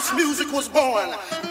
house music was born.